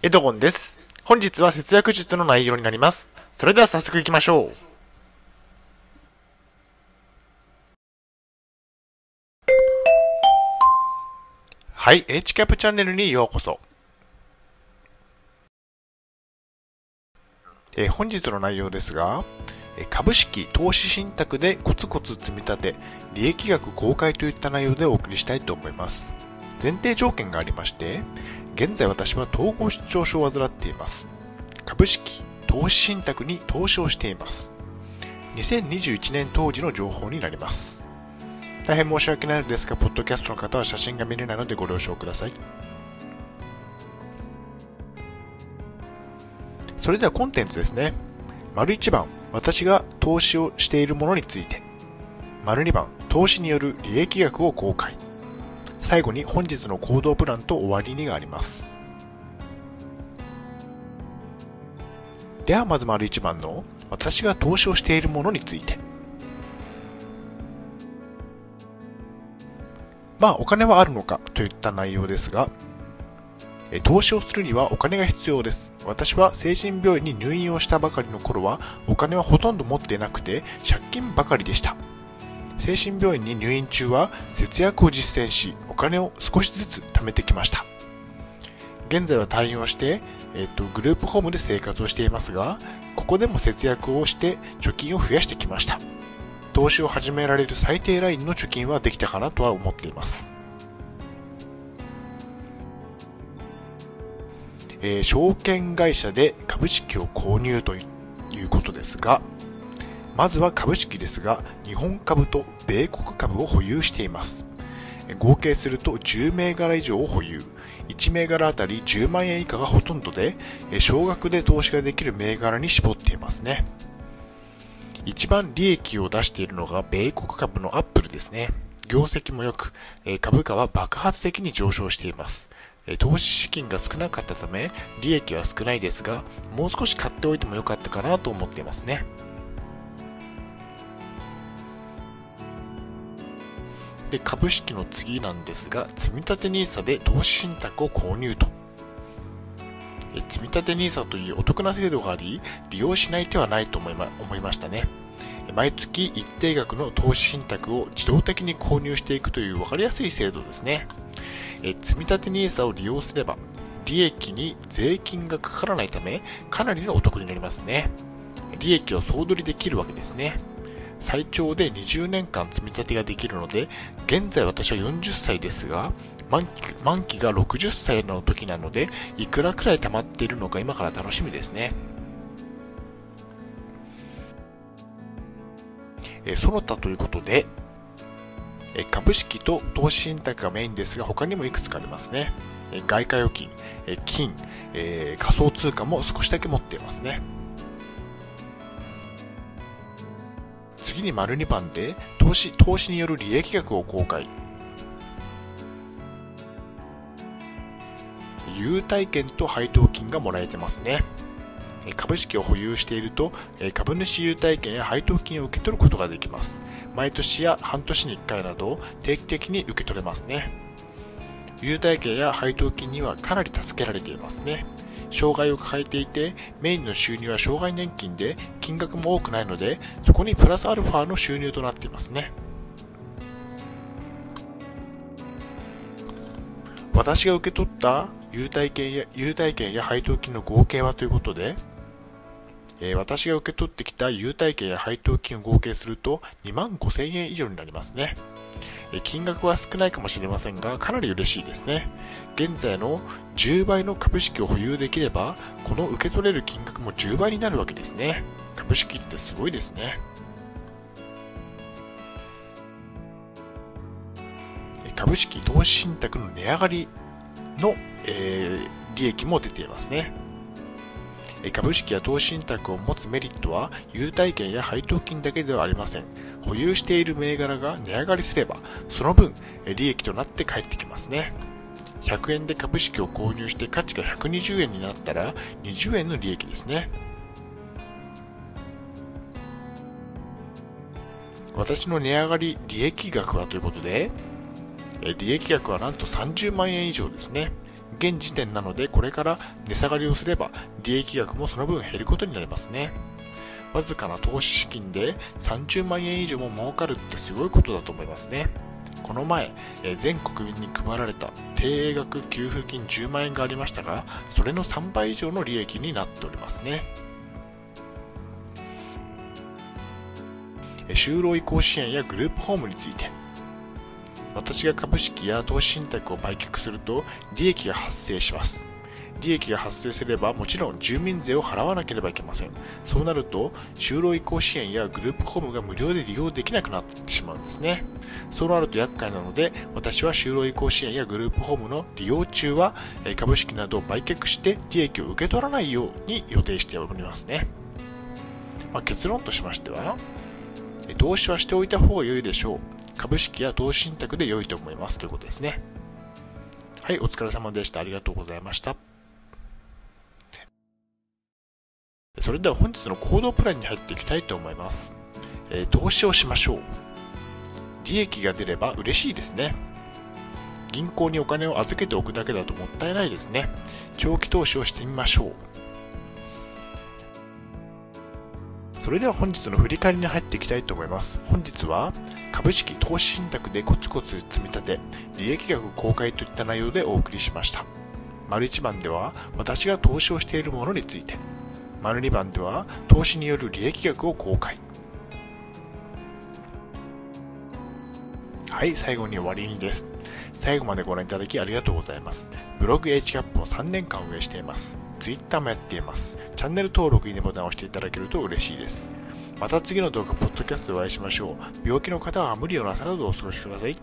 エドゴンです。本日は節約術の内容になります。それでは早速行きましょう。はい、HCAP チャンネルにようこそ。えー本日の内容ですが、株式、投資信託でコツコツ積み立て、利益額公開といった内容でお送りしたいと思います。前提条件がありまして、現在私は統合失調症を患っています。株式、投資信託に投資をしています。2021年当時の情報になります。大変申し訳ないのですが、ポッドキャストの方は写真が見れないのでご了承ください。それではコンテンツですね。丸1番、私が投資をしているものについて。丸2番、投資による利益額を公開。最後に本日の行動プランと終わりにがあります。ではまず丸1番の私が投資をしているものについて。まあお金はあるのかといった内容ですが、投資をするにはお金が必要です。私は精神病院に入院をしたばかりの頃はお金はほとんど持っていなくて借金ばかりでした。精神病院に入院中は節約を実践し、お金を少しずつ貯めてきました。現在は退院をして、えっと、グループホームで生活をしていますが、ここでも節約をして貯金を増やしてきました。投資を始められる最低ラインの貯金はできたかなとは思っています。えー証券会社で株式を購入ということですが、まずは株式ですが、日本株と米国株を保有しています。合計すると10銘柄以上を保有。1銘柄あたり10万円以下がほとんどで、少額で投資ができる銘柄に絞っていますね。一番利益を出しているのが米国株のアップルですね。業績も良く、株価は爆発的に上昇しています。投資資金が少なかったため、利益は少ないですが、もう少し買っておいてもよかったかなと思っていますね。で、株式の次なんですが、積立 NISA で投資信託を購入と。え積立 NISA というお得な制度があり、利用しない手はないと思いま思いましたね。毎月一定額の投資信託を自動的に購入していくという分かりやすい制度ですね。え積立 NISA を利用すれば、利益に税金がかからないため、かなりのお得になりますね。利益を総取りできるわけですね。最長で20年間積み立てができるので、現在私は40歳ですが、満期満期が60歳の時なので、いくらくらい溜まっているのか今から楽しみですね。えその他ということで、え株式と投資信託がメインですが、他にもいくつかありますね。え外貨預金、え金、えー仮想通貨も少しだけ持っていますね。次に丸2番で、投資、投資による利益額を公開。優待券と配当金がもらえてますね。株式を保有していると、株主優待券や配当金を受け取ることができます。毎年や半年に1回など定期的に受け取れますね。優待券や配当金にはかなり助けられていますね。障害を抱えていて、メインの収入は障害年金で金額も多くないので、そこにプラスアルファの収入となっていますね。私が受け取った優待券や優待券や配当金の合計はということで、え私が受け取ってきた優待券や配当金を合計すると2万5000円以上になりますね。金額は少ないかもしれませんが、かなり嬉しいですね。現在の10倍の株式を保有できれば、この受け取れる金額も10倍になるわけですね。株式ってすごいですね。え株式投資信託の値上がりの、えー利益も出ていますね。株式や投資信託を持つメリットは、優待券や配当金だけではありません。保有している銘柄が値上がりすれば、その分、利益となって返ってきますね。100円で株式を購入して価値が120円になったら、20円の利益ですね。私の値上がり利益額はということで、利益額はなんと30万円以上ですね。現時点なのでこれから値下がりをすれば利益額もその分減ることになりますね。わずかな投資資金で30万円以上も儲かるってすごいことだと思いますね。この前、全国民に配られた定額給付金10万円がありましたが、それの3倍以上の利益になっておりますね。就労移行支援やグループホームについて、私が株式や投資信託を売却すると利益が発生します。利益が発生すればもちろん住民税を払わなければいけません。そうなると、就労移行支援やグループホームが無料で利用できなくなってしまうんですね。そうなると厄介なので、私は就労移行支援やグループホームの利用中は、株式などを売却して利益を受け取らないように予定しておりますね。まあ、結論としましては、投資はしておいた方が良いでしょう。株式や投資信託で良いと思いますということですね。はい、お疲れ様でした。ありがとうございました。それでは本日の行動プランに入っていきたいと思います。えー、投資をしましょう。利益が出れば嬉しいですね。銀行にお金を預けておくだけだともったいないですね。長期投資をしてみましょう。それでは本日の振り返りに入っていきたいと思います。本日は株式投資信託でコツコツ積み立て、利益額公開といった内容でお送りしました。丸1番では私が投資をしているものについて、丸2番では投資による利益額を公開。はい、最後に終わりにです。最後までご覧いただきありがとうございます。ブログ HCAP を3年間運営しています。Twitter もやっています。チャンネル登録、いいねボタンを押していただけると嬉しいです。また次の動画、ポッドキャストでお会いしましょう。病気の方は無理をなさらずお過ごしください。